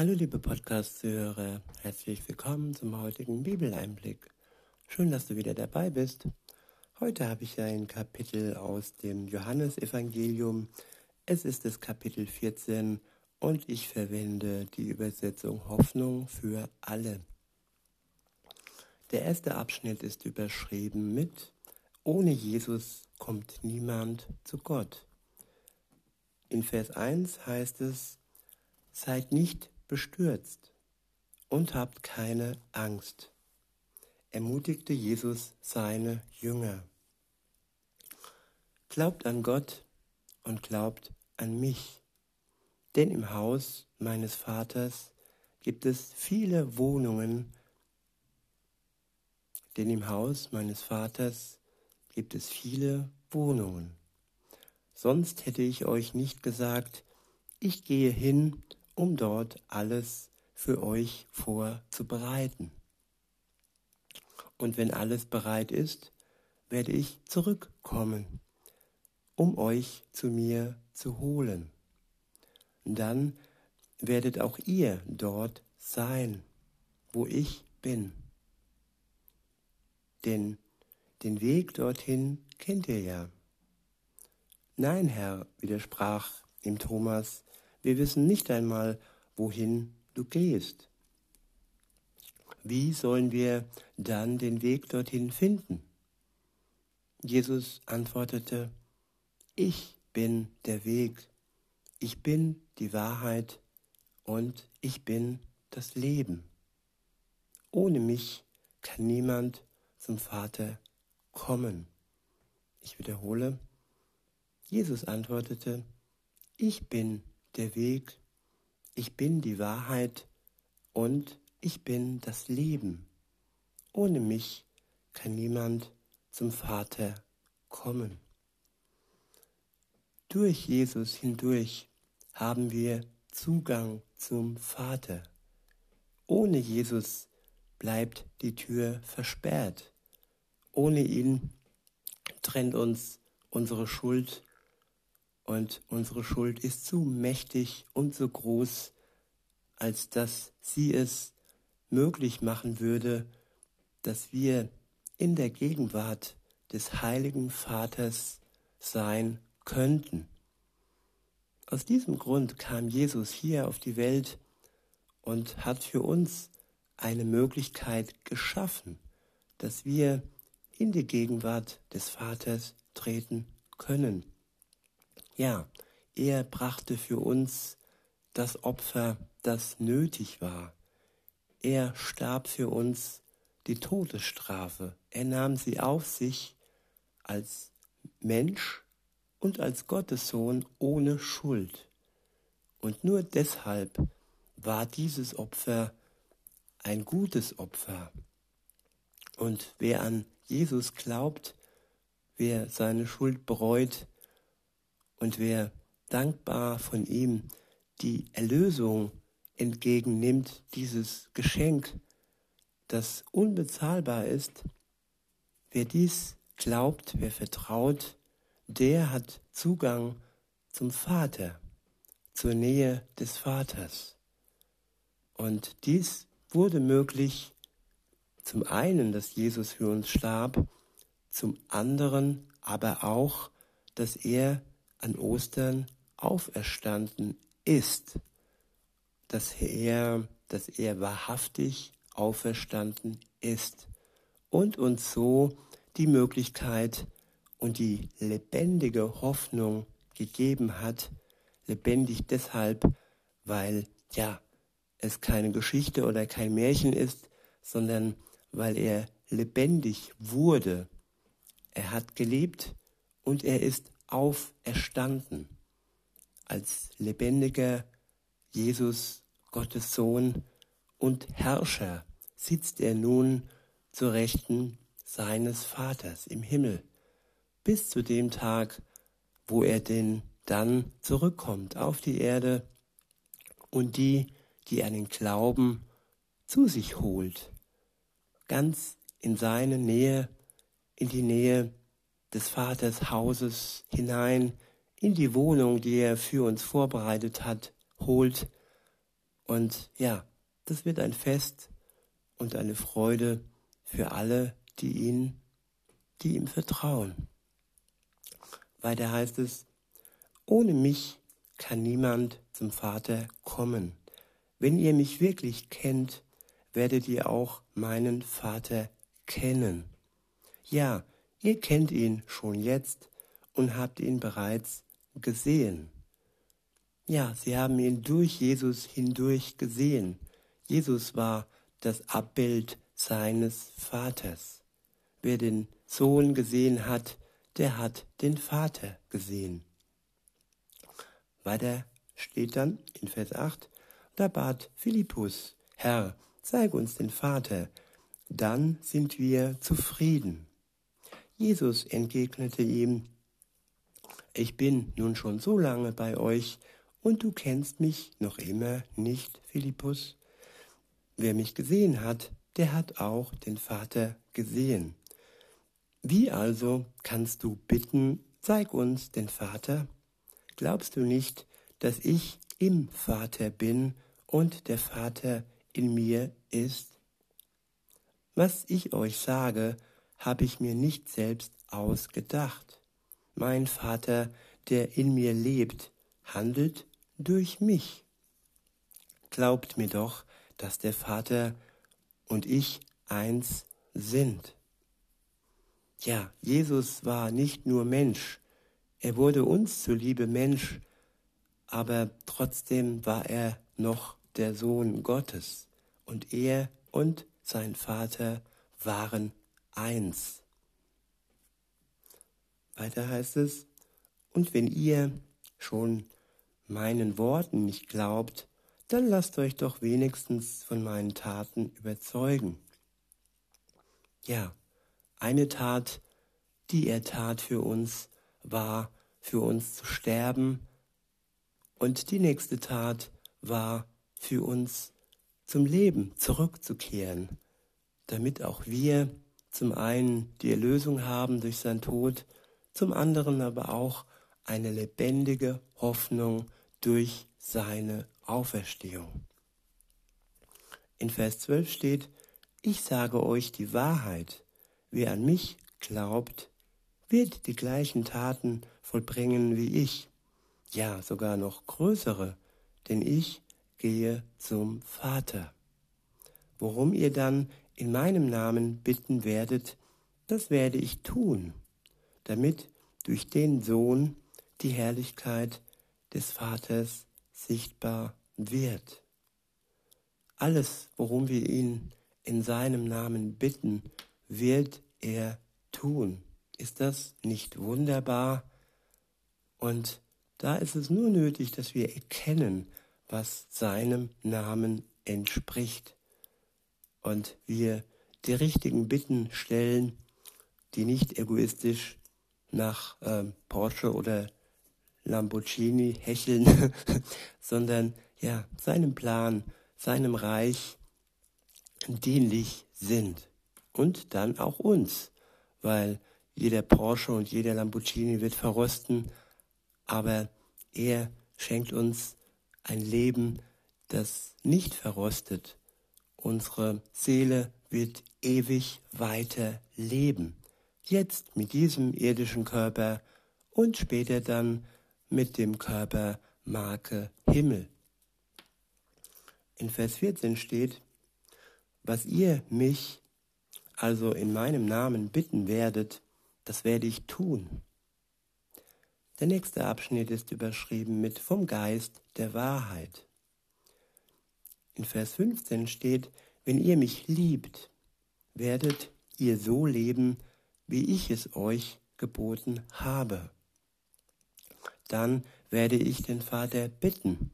Hallo liebe Podcast-Hörer, herzlich willkommen zum heutigen Bibeleinblick. Schön, dass du wieder dabei bist. Heute habe ich ein Kapitel aus dem Johannesevangelium. Es ist das Kapitel 14 und ich verwende die Übersetzung Hoffnung für alle. Der erste Abschnitt ist überschrieben mit Ohne Jesus kommt niemand zu Gott. In Vers 1 heißt es, Seid nicht bestürzt und habt keine Angst, ermutigte Jesus seine Jünger. Glaubt an Gott und glaubt an mich, denn im Haus meines Vaters gibt es viele Wohnungen, denn im Haus meines Vaters gibt es viele Wohnungen. Sonst hätte ich euch nicht gesagt, ich gehe hin, um dort alles für euch vorzubereiten. Und wenn alles bereit ist, werde ich zurückkommen, um euch zu mir zu holen. Dann werdet auch ihr dort sein, wo ich bin. Denn den Weg dorthin kennt ihr ja. Nein, Herr, widersprach ihm Thomas, wir wissen nicht einmal, wohin du gehst. Wie sollen wir dann den Weg dorthin finden? Jesus antwortete, ich bin der Weg, ich bin die Wahrheit und ich bin das Leben. Ohne mich kann niemand zum Vater kommen. Ich wiederhole, Jesus antwortete, ich bin der Weg, ich bin die Wahrheit und ich bin das Leben. Ohne mich kann niemand zum Vater kommen. Durch Jesus hindurch haben wir Zugang zum Vater. Ohne Jesus bleibt die Tür versperrt. Ohne ihn trennt uns unsere Schuld und unsere Schuld ist zu mächtig und so groß, als dass sie es möglich machen würde, dass wir in der Gegenwart des heiligen Vaters sein könnten. Aus diesem Grund kam Jesus hier auf die Welt und hat für uns eine Möglichkeit geschaffen, dass wir in die Gegenwart des Vaters treten können. Ja, er brachte für uns das Opfer, das nötig war. Er starb für uns die Todesstrafe. Er nahm sie auf sich als Mensch und als Gottessohn ohne Schuld. Und nur deshalb war dieses Opfer ein gutes Opfer. Und wer an Jesus glaubt, wer seine Schuld bereut, und wer dankbar von ihm die Erlösung entgegennimmt, dieses Geschenk, das unbezahlbar ist, wer dies glaubt, wer vertraut, der hat Zugang zum Vater, zur Nähe des Vaters. Und dies wurde möglich zum einen, dass Jesus für uns starb, zum anderen aber auch, dass er an Ostern auferstanden ist, dass er, dass er wahrhaftig auferstanden ist und uns so die Möglichkeit und die lebendige Hoffnung gegeben hat, lebendig deshalb, weil ja, es keine Geschichte oder kein Märchen ist, sondern weil er lebendig wurde. Er hat gelebt und er ist auferstanden. Als lebendiger Jesus, Gottes Sohn und Herrscher, sitzt er nun zur Rechten seines Vaters im Himmel, bis zu dem Tag, wo er denn dann zurückkommt auf die Erde und die, die den Glauben zu sich holt, ganz in seine Nähe, in die Nähe des Vaters Hauses hinein in die Wohnung, die er für uns vorbereitet hat, holt Und ja, das wird ein Fest und eine Freude für alle, die ihn, die ihm vertrauen. Weiter heißt es, ohne mich kann niemand zum Vater kommen. Wenn ihr mich wirklich kennt, werdet ihr auch meinen Vater kennen. Ja, ihr kennt ihn schon jetzt und habt ihn bereits gesehen. Ja, sie haben ihn durch Jesus hindurch gesehen. Jesus war das Abbild seines Vaters. Wer den Sohn gesehen hat, der hat den Vater gesehen. Weiter steht dann in Vers 8, da bat Philippus, Herr, zeig uns den Vater, dann sind wir zufrieden. Jesus entgegnete ihm, ich bin nun schon so lange bei euch, und du kennst mich noch immer nicht, Philippus. Wer mich gesehen hat, der hat auch den Vater gesehen. Wie also kannst du bitten, zeig uns den Vater? Glaubst du nicht, dass ich im Vater bin und der Vater in mir ist? Was ich euch sage, habe ich mir nicht selbst ausgedacht. Mein Vater, der in mir lebt, handelt durch mich. Glaubt mir doch, dass der Vater und ich eins sind. Ja, Jesus war nicht nur Mensch, er wurde uns zuliebe Mensch, aber trotzdem war er noch der Sohn Gottes und er und sein Vater waren eins. Weiter heißt es, und wenn ihr schon meinen Worten nicht glaubt, dann lasst euch doch wenigstens von meinen Taten überzeugen. Ja, eine Tat, die er tat für uns, war für uns zu sterben, und die nächste Tat war für uns zum Leben zurückzukehren, damit auch wir zum einen die Erlösung haben durch sein Tod, zum anderen aber auch eine lebendige Hoffnung durch seine Auferstehung. In Vers 12 steht, ich sage euch die Wahrheit, Wer an mich glaubt, wird die gleichen Taten vollbringen wie ich, ja sogar noch größere, denn ich gehe zum Vater. Worum ihr dann in meinem Namen bitten werdet, das werde ich tun, damit durch den Sohn die Herrlichkeit des Vaters sichtbar wird. Alles, worum wir ihn in seinem Namen bitten, wird er tun. Ist das nicht wunderbar? Und da ist es nur nötig, dass wir erkennen, was seinem Namen entspricht. Und wir die richtigen Bitten stellen, die nicht egoistisch nach ähm, Porsche oder Lamborghini hecheln, sondern ja, seinem Plan, seinem Reich dienlich sind und dann auch uns, weil jeder Porsche und jeder Lamborghini wird verrosten, aber er schenkt uns ein Leben, das nicht verrostet. Unsere Seele wird ewig weiter leben. Jetzt mit diesem irdischen Körper und später dann mit dem Körper Marke Himmel. In Vers 14 steht, was ihr mich also in meinem Namen bitten werdet, das werde ich tun. Der nächste Abschnitt ist überschrieben mit vom Geist der Wahrheit. In Vers 15 steht, wenn ihr mich liebt, werdet ihr so leben, wie ich es euch geboten habe. Dann werde ich den Vater bitten,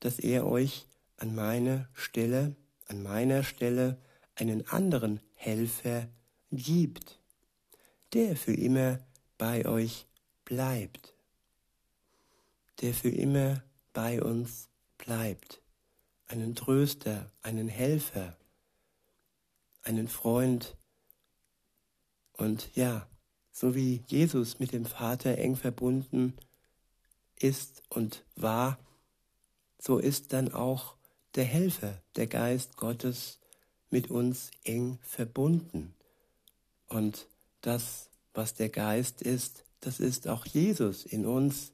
dass er euch an meine Stelle, an meiner Stelle einen anderen Helfer gibt, der für immer bei euch bleibt, der für immer bei uns bleibt, einen Tröster, einen Helfer, einen Freund und ja, so wie Jesus mit dem Vater eng verbunden ist und war, so ist dann auch der Helfer, der Geist Gottes mit uns eng verbunden. Und das, was der Geist ist, das ist auch Jesus in uns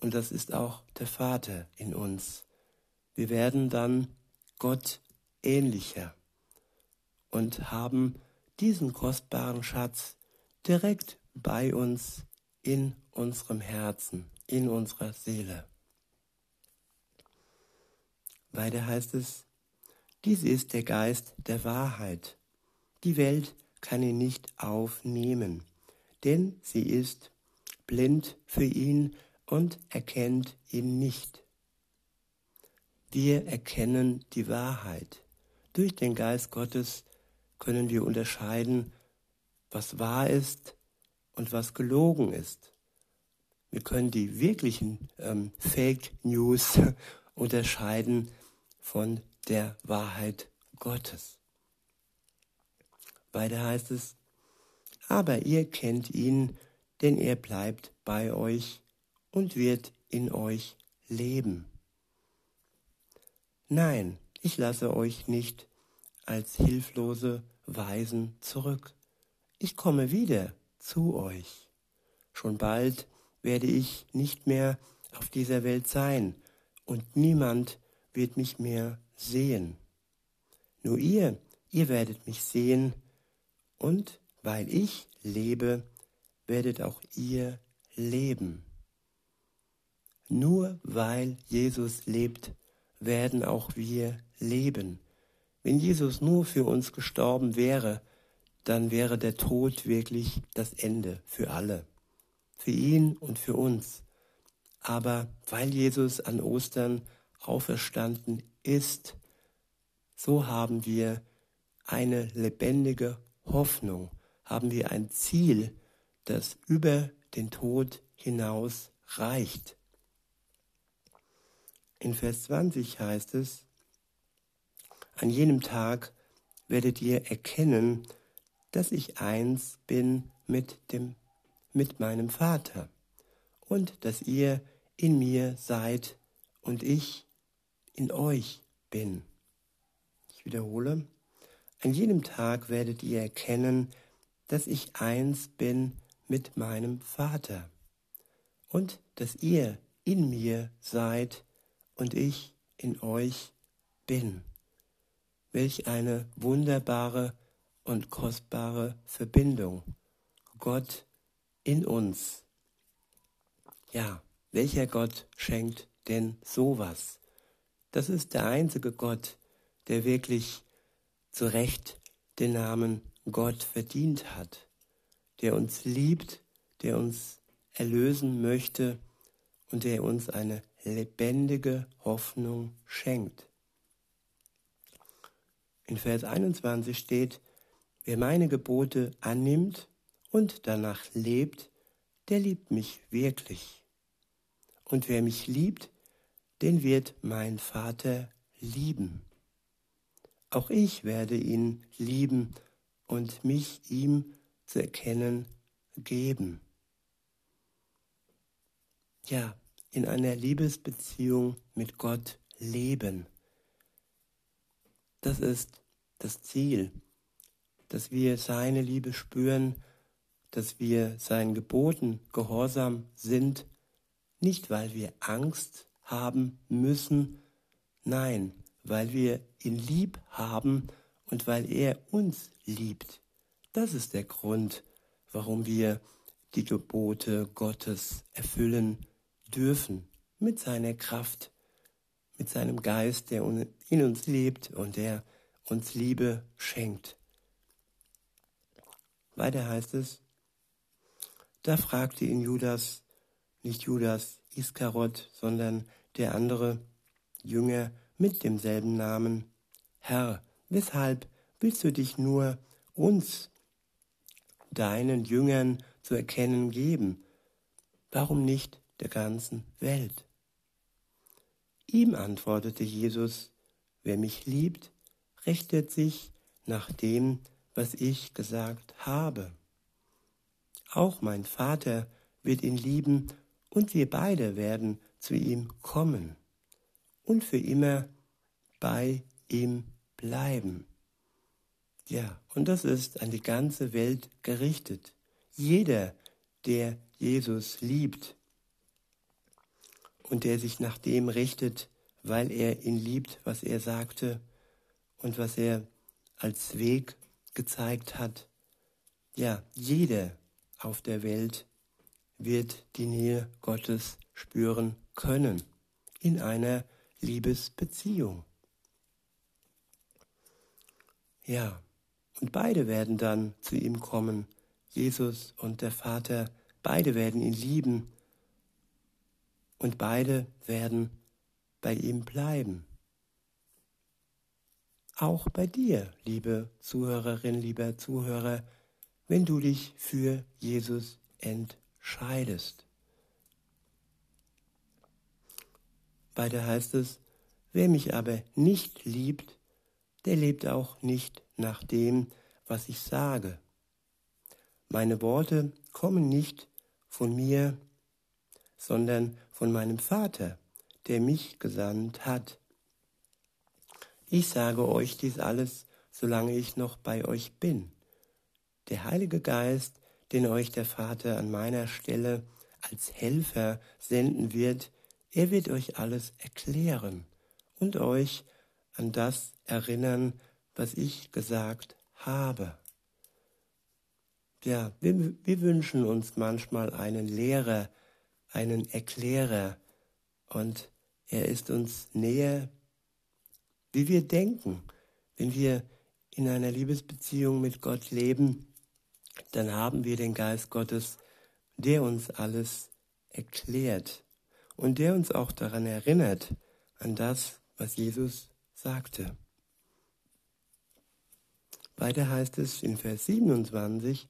und das ist auch der Vater in uns. Wir werden dann Gott ähnlicher und haben diesen kostbaren Schatz direkt bei uns in unserem Herzen, in unserer Seele. Weiter heißt es, dies ist der Geist der Wahrheit. Die Welt kann ihn nicht aufnehmen, denn sie ist blind für ihn und erkennt ihn nicht. Wir erkennen die Wahrheit. Durch den Geist Gottes können wir unterscheiden, was wahr ist und was gelogen ist. Wir können die wirklichen ähm, Fake News unterscheiden von der Wahrheit Gottes. Weiter heißt es, aber ihr kennt ihn, denn er bleibt bei euch und wird in euch leben. Nein, ich lasse euch nicht als hilflose Weisen zurück. Ich komme wieder zu euch. Schon bald werde ich nicht mehr auf dieser Welt sein und niemand wird mich mehr sehen. Nur ihr, ihr werdet mich sehen und weil ich lebe, werdet auch ihr leben. Nur weil Jesus lebt, werden auch wir leben. Wenn Jesus nur für uns gestorben wäre, dann wäre der Tod wirklich das Ende für alle, für ihn und für uns. Aber weil Jesus an Ostern auferstanden ist, so haben wir eine lebendige Hoffnung, haben wir ein Ziel, das über den Tod hinaus reicht. In Vers 20 heißt es, an jenem Tag werdet ihr erkennen, dass ich eins bin mit dem, mit meinem Vater und dass ihr in mir seid und ich in euch bin. Ich wiederhole, an jenem Tag werdet ihr erkennen, dass ich eins bin mit meinem Vater und dass ihr in mir seid und ich in euch bin. Welch eine wunderbare und kostbare Verbindung. Gott in uns. Ja, welcher Gott schenkt denn sowas? Das ist der einzige Gott, der wirklich zu Recht den Namen Gott verdient hat, der uns liebt, der uns erlösen möchte und der uns eine lebendige Hoffnung schenkt. In Vers 21 steht, wer meine Gebote annimmt und danach lebt, der liebt mich wirklich. Und wer mich liebt, den wird mein Vater lieben. Auch ich werde ihn lieben und mich ihm zu erkennen geben. Ja, in einer Liebesbeziehung mit Gott leben. Das ist das Ziel, dass wir seine Liebe spüren, dass wir seinen Geboten gehorsam sind, nicht weil wir Angst haben müssen, nein, weil wir ihn lieb haben und weil er uns liebt. Das ist der Grund, warum wir die Gebote Gottes erfüllen dürfen mit seiner Kraft, mit seinem Geist, der in uns lebt und der uns Liebe schenkt. Weiter heißt es, da fragte ihn Judas, nicht Judas Iskarot, sondern der andere Jünger mit demselben Namen, Herr, weshalb willst du dich nur uns, deinen Jüngern, zu erkennen geben? Warum nicht der ganzen Welt? Ihm antwortete Jesus, wer mich liebt, richtet sich nach dem, was ich gesagt habe. Auch mein Vater wird ihn lieben und wir beide werden zu ihm kommen und für immer bei ihm bleiben. Ja, und das ist an die ganze Welt gerichtet. Jeder, der Jesus liebt und der sich nach dem richtet, weil er ihn liebt, was er sagte und was er als Weg gezeigt hat. Ja, jeder auf der Welt wird die Nähe Gottes spüren können in einer Liebesbeziehung. Ja, und beide werden dann zu ihm kommen, Jesus und der Vater, beide werden ihn lieben und beide werden bei ihm bleiben. Auch bei dir, liebe Zuhörerin, lieber Zuhörer, wenn du dich für Jesus entscheidest. Weiter heißt es, wer mich aber nicht liebt, der lebt auch nicht nach dem, was ich sage. Meine Worte kommen nicht von mir, sondern von meinem Vater, der mich gesandt hat. Ich sage euch dies alles, solange ich noch bei euch bin. Der Heilige Geist, den euch der Vater an meiner Stelle als Helfer senden wird, er wird euch alles erklären und euch an das erinnern, was ich gesagt habe. Ja, wir, wir wünschen uns manchmal einen Lehrer, einen Erklärer und er ist uns näher, wie wir denken. Wenn wir in einer Liebesbeziehung mit Gott leben, dann haben wir den Geist Gottes, der uns alles erklärt und der uns auch daran erinnert, an das, was Jesus sagte. Weiter heißt es in Vers 27,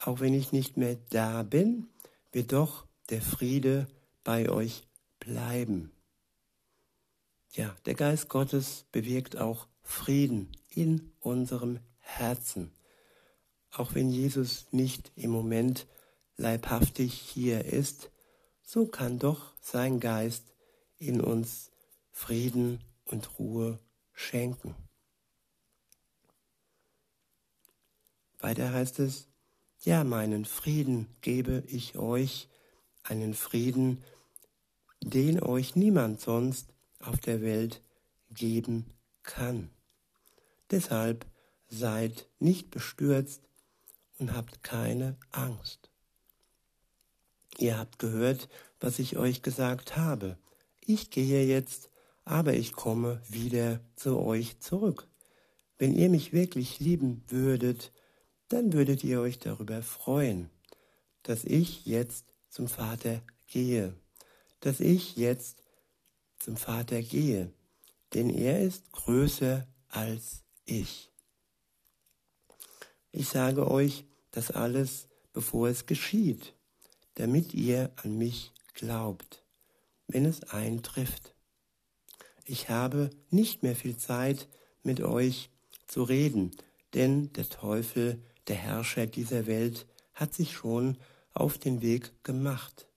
auch wenn ich nicht mehr da bin, wird doch der Friede bei euch bleiben. Ja, der Geist Gottes bewirkt auch Frieden in unserem Herzen. Auch wenn Jesus nicht im Moment leibhaftig hier ist, so kann doch sein Geist in uns Frieden und Ruhe schenken. Weiter heißt es, ja, meinen Frieden gebe ich euch, einen Frieden, den euch niemand sonst auf der Welt geben kann. Deshalb seid nicht bestürzt und habt keine Angst. Ihr habt gehört, was ich euch gesagt habe. Ich gehe jetzt, aber ich komme wieder zu euch zurück. Wenn ihr mich wirklich lieben würdet, dann würdet ihr euch darüber freuen, dass ich jetzt zum Vater gehe, dass ich jetzt zum Vater gehe, denn er ist größer als ich. Ich sage euch das alles, bevor es geschieht, damit ihr an mich glaubt, wenn es eintrifft. Ich habe nicht mehr viel Zeit, mit euch zu reden, denn der Teufel der Herrscher dieser Welt hat sich schon auf den Weg gemacht.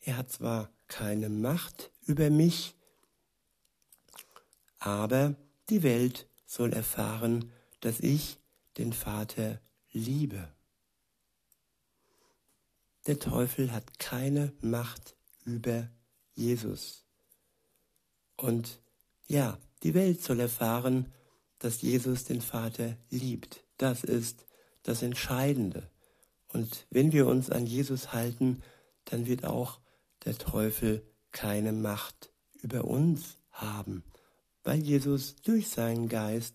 Er hat zwar keine Macht über mich, aber die Welt soll erfahren, dass ich den Vater liebe. Der Teufel hat keine Macht über Jesus. Und ja, die Welt soll erfahren, dass Jesus den Vater liebt. Das ist das Entscheidende. Und wenn wir uns an Jesus halten, dann wird auch der Teufel keine Macht über uns haben, weil Jesus durch seinen Geist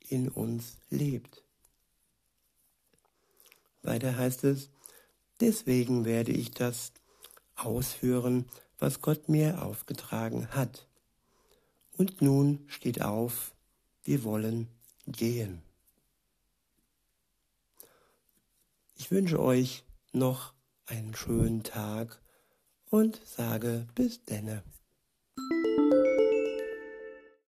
in uns lebt. Weiter heißt es, deswegen werde ich das ausführen, was Gott mir aufgetragen hat. Und nun steht auf, wir wollen gehen. Ich wünsche euch noch einen schönen Tag und sage bis denne.